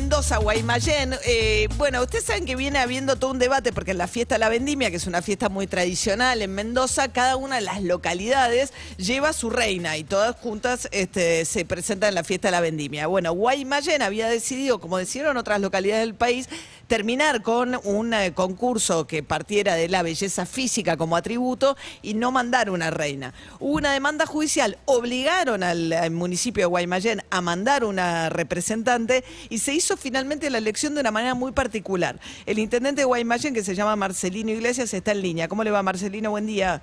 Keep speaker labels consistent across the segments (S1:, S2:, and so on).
S1: Mendoza, Guaymallén. Eh, bueno, ustedes saben que viene habiendo todo un debate porque en la fiesta de la vendimia, que es una fiesta muy tradicional en Mendoza, cada una de las localidades lleva su reina y todas juntas este, se presentan en la fiesta de la vendimia. Bueno, Guaymallén había decidido, como decidieron otras localidades del país, terminar con un eh, concurso que partiera de la belleza física como atributo y no mandar una reina. Hubo una demanda judicial, obligaron al, al municipio de Guaymallén a mandar una representante y se hizo finalmente la elección de una manera muy particular. El intendente de Guaymallén, que se llama Marcelino Iglesias, está en línea. ¿Cómo le va, Marcelino? Buen día.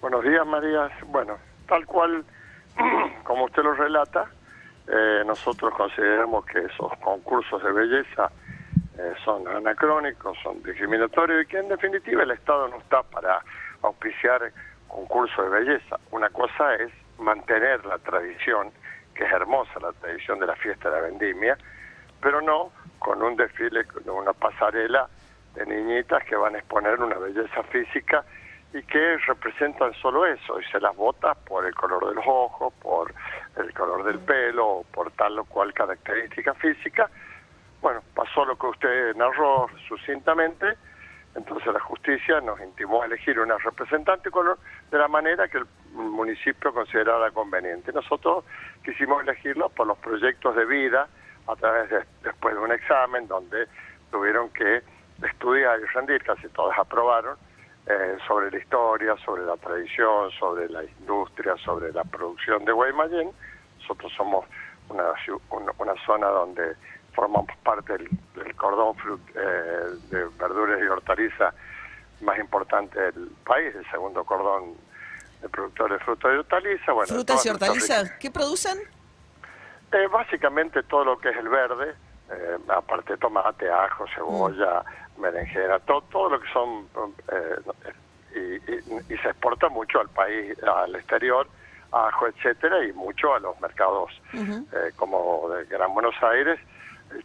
S2: Buenos días, María. Bueno, tal cual como usted lo relata, eh, nosotros consideramos que esos concursos de belleza eh, son anacrónicos, son discriminatorios y que en definitiva el Estado no está para auspiciar concursos de belleza. Una cosa es mantener la tradición, que es hermosa la tradición de la fiesta de la vendimia, pero no con un desfile, con una pasarela de niñitas que van a exponer una belleza física y que representan solo eso, y se las vota por el color de los ojos, por el color del pelo, por tal o cual característica física. Bueno, pasó lo que usted narró sucintamente, entonces la justicia nos intimó a elegir una representante con- de la manera que el municipio considerara conveniente. Nosotros quisimos elegirlo por los proyectos de vida a través de, después de un examen donde tuvieron que estudiar y rendir, casi todas aprobaron, eh, sobre la historia, sobre la tradición, sobre la industria, sobre la producción de Guaymallén. Nosotros somos una, una, una zona donde formamos parte del, del cordón frut- eh, de verduras y hortalizas más importante del país, el segundo cordón de productores de frutas y hortalizas. Bueno,
S1: Frutas y hortalizas, ¿qué producen?
S2: Eh, básicamente todo lo que es el verde, eh, aparte tomate, ajo, cebolla, berenjena, todo, todo lo que son... eh, y, y- y se exporta mucho al país, al exterior, ajo, etcétera, y mucho a los mercados eh, como de Gran Buenos Aires,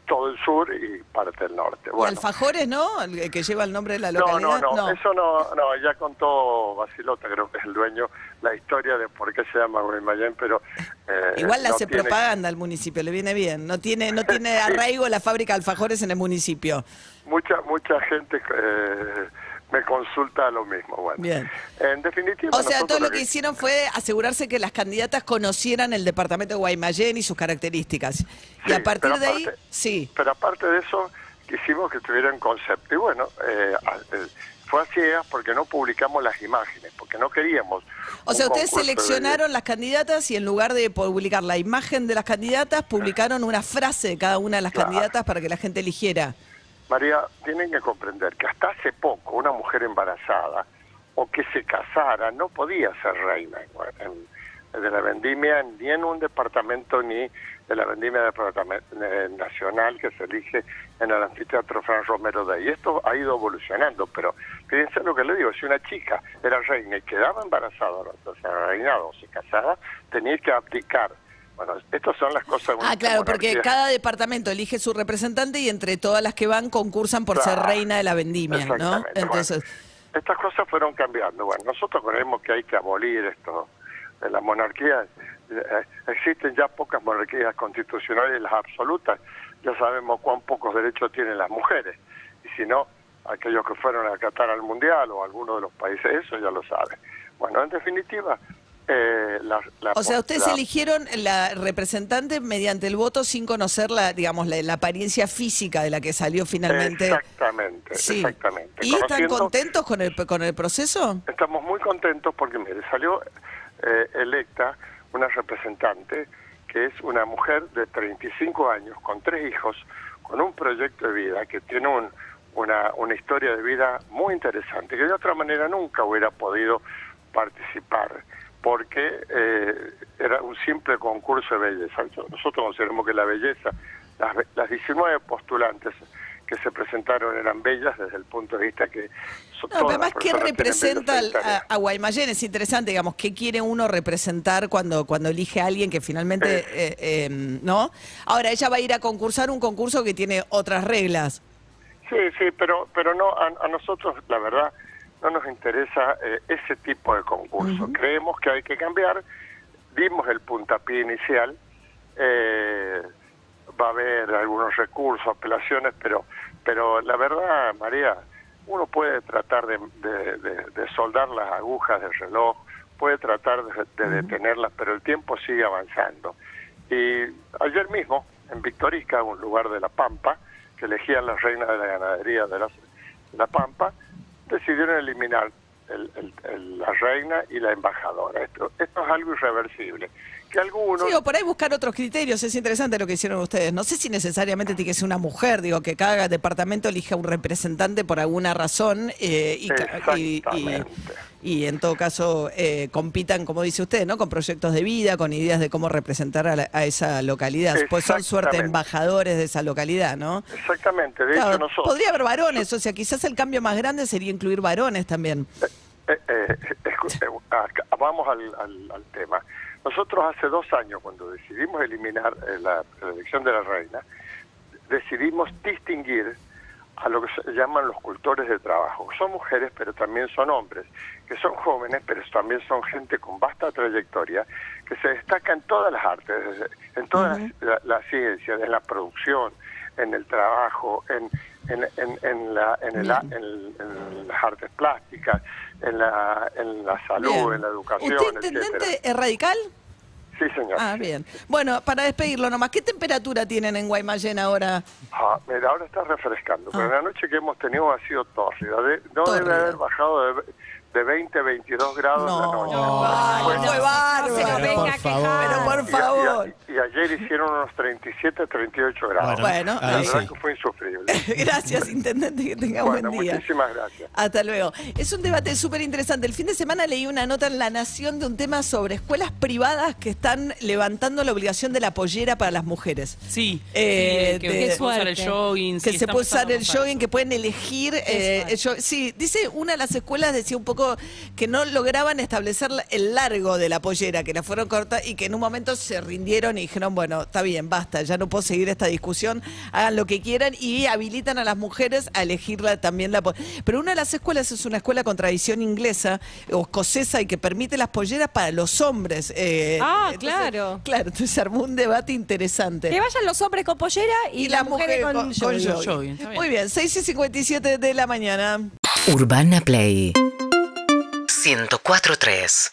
S2: todo el sur y parte del norte.
S1: Y alfajores, ¿no? El que lleva el nombre de la
S2: no,
S1: localidad.
S2: no, no, eso no, no, ya contó Basilota, creo que es el dueño, la historia de por qué se llama Guaymallén, pero... eh,
S1: Igual
S2: no
S1: hace
S2: tiene-
S1: propaganda al municipio, le viene bien. No tiene, no tiene arraigo la fábrica de alfajores en el municipio.
S2: Mucha mucha gente eh, me consulta lo mismo. Bueno,
S1: Bien.
S2: en definitiva.
S1: O sea, todo lo que hicieron fue asegurarse que las candidatas conocieran el departamento de Guaymallén y sus características. y a partir de ahí, sí.
S2: Pero aparte de eso, quisimos que tuvieran concepto. Y bueno, eh, eh, fue así eh, porque no publicamos las imágenes, porque no queríamos.
S1: O sea, ustedes
S2: de
S1: seleccionaron las candidatas y en lugar de publicar la imagen de las candidatas, publicaron una frase de cada una de las
S2: Claro.
S1: candidatas para que la gente eligiera.
S2: María, tienen que comprender que hasta hace poco una mujer embarazada o que se casara no podía ser reina en- de la vendimia ni en un departamento ni de la vendimia departament- eh, nacional que se elige en el anfiteatro Fran Romero de ahí. Esto ha ido evolucionando, pero fíjense lo que le digo, si una chica era reina y quedaba embarazada, o sea, reinado o se casaba, tenía que abdicar. Bueno, estas son las cosas...
S1: Ah, claro, porque cada departamento elige su representante y entre todas las que van concursan por ser reina de la vendimia, ¿no? Entonces,
S2: Bueno, estas cosas fueron cambiando. Bueno, nosotros creemos que hay que abolir esto de la monarquía. Eh, existen ya pocas monarquías constitucionales, las absolutas. Ya sabemos cuán pocos derechos tienen las mujeres. Y si no, aquellos que fueron a Qatar al Mundial o alguno de los países, eso ya lo saben. Bueno, en definitiva, eh, la, la-
S1: o sea, ustedes
S2: la-
S1: eligieron la representante mediante el voto sin conocer la, digamos, la, apariencia física de la que salió finalmente.
S2: Exactamente,
S1: Sí.
S2: exactamente.
S1: ¿Y están contentos con el, con el proceso?
S2: Estamos muy contentos porque, mire, salió eh, electa una representante que es una mujer de 35 años, con tres hijos, con un proyecto de vida que tiene un- una, una historia de vida muy interesante, que de otra manera nunca hubiera podido participar, porque eh, era un simple concurso de belleza. Nosotros consideramos que la belleza, las, las 19 postulantes que se presentaron eran bellas desde el punto de vista que... so-
S1: No, además, ¿qué representa a, a Guaymallén? Es interesante, digamos, ¿qué quiere uno representar cuando, cuando elige a alguien que finalmente, eh, eh, ¿no? Ahora, ella va a ir a concursar un concurso que tiene otras reglas.
S2: Sí, sí, pero pero no a, a nosotros la verdad no nos interesa eh, ese tipo de concurso. Creemos que hay que cambiar, dimos el puntapié inicial, eh, va a haber algunos recursos, apelaciones, pero, pero la verdad, María, uno puede tratar de, de- de- de soldar las agujas del reloj, puede tratar de, de detenerlas, pero el tiempo sigue avanzando. Y ayer mismo, en Victorica, un lugar de La Pampa, que elegían la reina de la ganadería de la, la Pampa, decidieron eliminar el- el- el- la reina y la embajadora. Esto, esto es algo irreversible. Que algunos...
S1: Sí, o por ahí buscar otros criterios. Es interesante lo que hicieron ustedes. No sé si necesariamente tiene que ser una mujer, digo, que cada departamento elija un representante por alguna razón eh, y, y-. y en todo caso eh, compitan, como dice usted, ¿no? Con proyectos de vida, con ideas de cómo representar a, la- a esa localidad. Pues son suerte embajadores de esa localidad, ¿no?
S2: Exactamente, de
S1: Claro,
S2: hecho nosotros...
S1: podría haber varones, o sea, quizás el cambio más grande sería incluir varones también.
S2: Eh, eh, eh, vamos al, al- al tema. Nosotros hace dos años, cuando decidimos eliminar eh, la, la elección de la reina, decidimos distinguir a lo que se llaman los cultores de trabajo. Son mujeres, pero también son hombres, que son jóvenes, pero también son gente con vasta trayectoria, que se destaca en todas las artes, en todas las la, la ciencias, en la producción, en el trabajo, en, en, en, en la, en, el en en las artes plásticas, en la, en la salud,
S1: Bien.
S2: en la educación,
S1: ¿Usted,
S2: etcétera.
S1: intendente, es radical?
S2: Sí, señor.
S1: Ah, bien. Bueno, para despedirlo nomás, ¿qué temperatura tienen en Guaymallén ahora?
S2: Ah, mira, ahora está refrescando, pero la noche que hemos tenido ha sido tórrida. De- no
S1: Tórrida.
S2: debe haber bajado de, de 20, 22 grados
S1: No,
S2: la noche. Y, y ayer hicieron unos 37, 38 grados.
S1: Bueno,
S2: la verdad
S3: sí.
S2: que fue insufrible.
S1: Gracias, intendente, que tenga
S2: bueno,
S1: buen día.
S2: muchísimas gracias.
S1: Hasta luego. Es un debate súper interesante. El fin de semana leí una nota en La Nación de un tema sobre escuelas privadas que están levantando la obligación de la pollera para las mujeres.
S4: Sí,
S1: Eh,
S4: sí, que
S1: de-
S4: se puede usar el jogging.
S1: que
S4: sí,
S1: se puede usar el jogging, que pueden elegir. eh, el jog- sí, dice una de las escuelas, decía un poco que no lograban establecer el largo de la pollera, que la fueron corta y que en un momento se rindieron y dijeron, bueno, está bien, basta, ya no puedo seguir esta discusión, hagan lo que quieran y habilitan a las mujeres a elegirla también la Pero una de las escuelas es una escuela con tradición inglesa o escocesa y que permite las polleras para los hombres. eh,
S5: Ah,
S1: entonces-
S5: claro.
S1: Claro, entonces se armó un debate interesante.
S5: Que vayan los hombres con pollera y,
S1: Y
S5: las mujeres
S1: mujeres
S5: con,
S1: con,
S5: jogging.
S1: Muy bien, 6 y 57 de la mañana.
S6: Urbana Play 104.3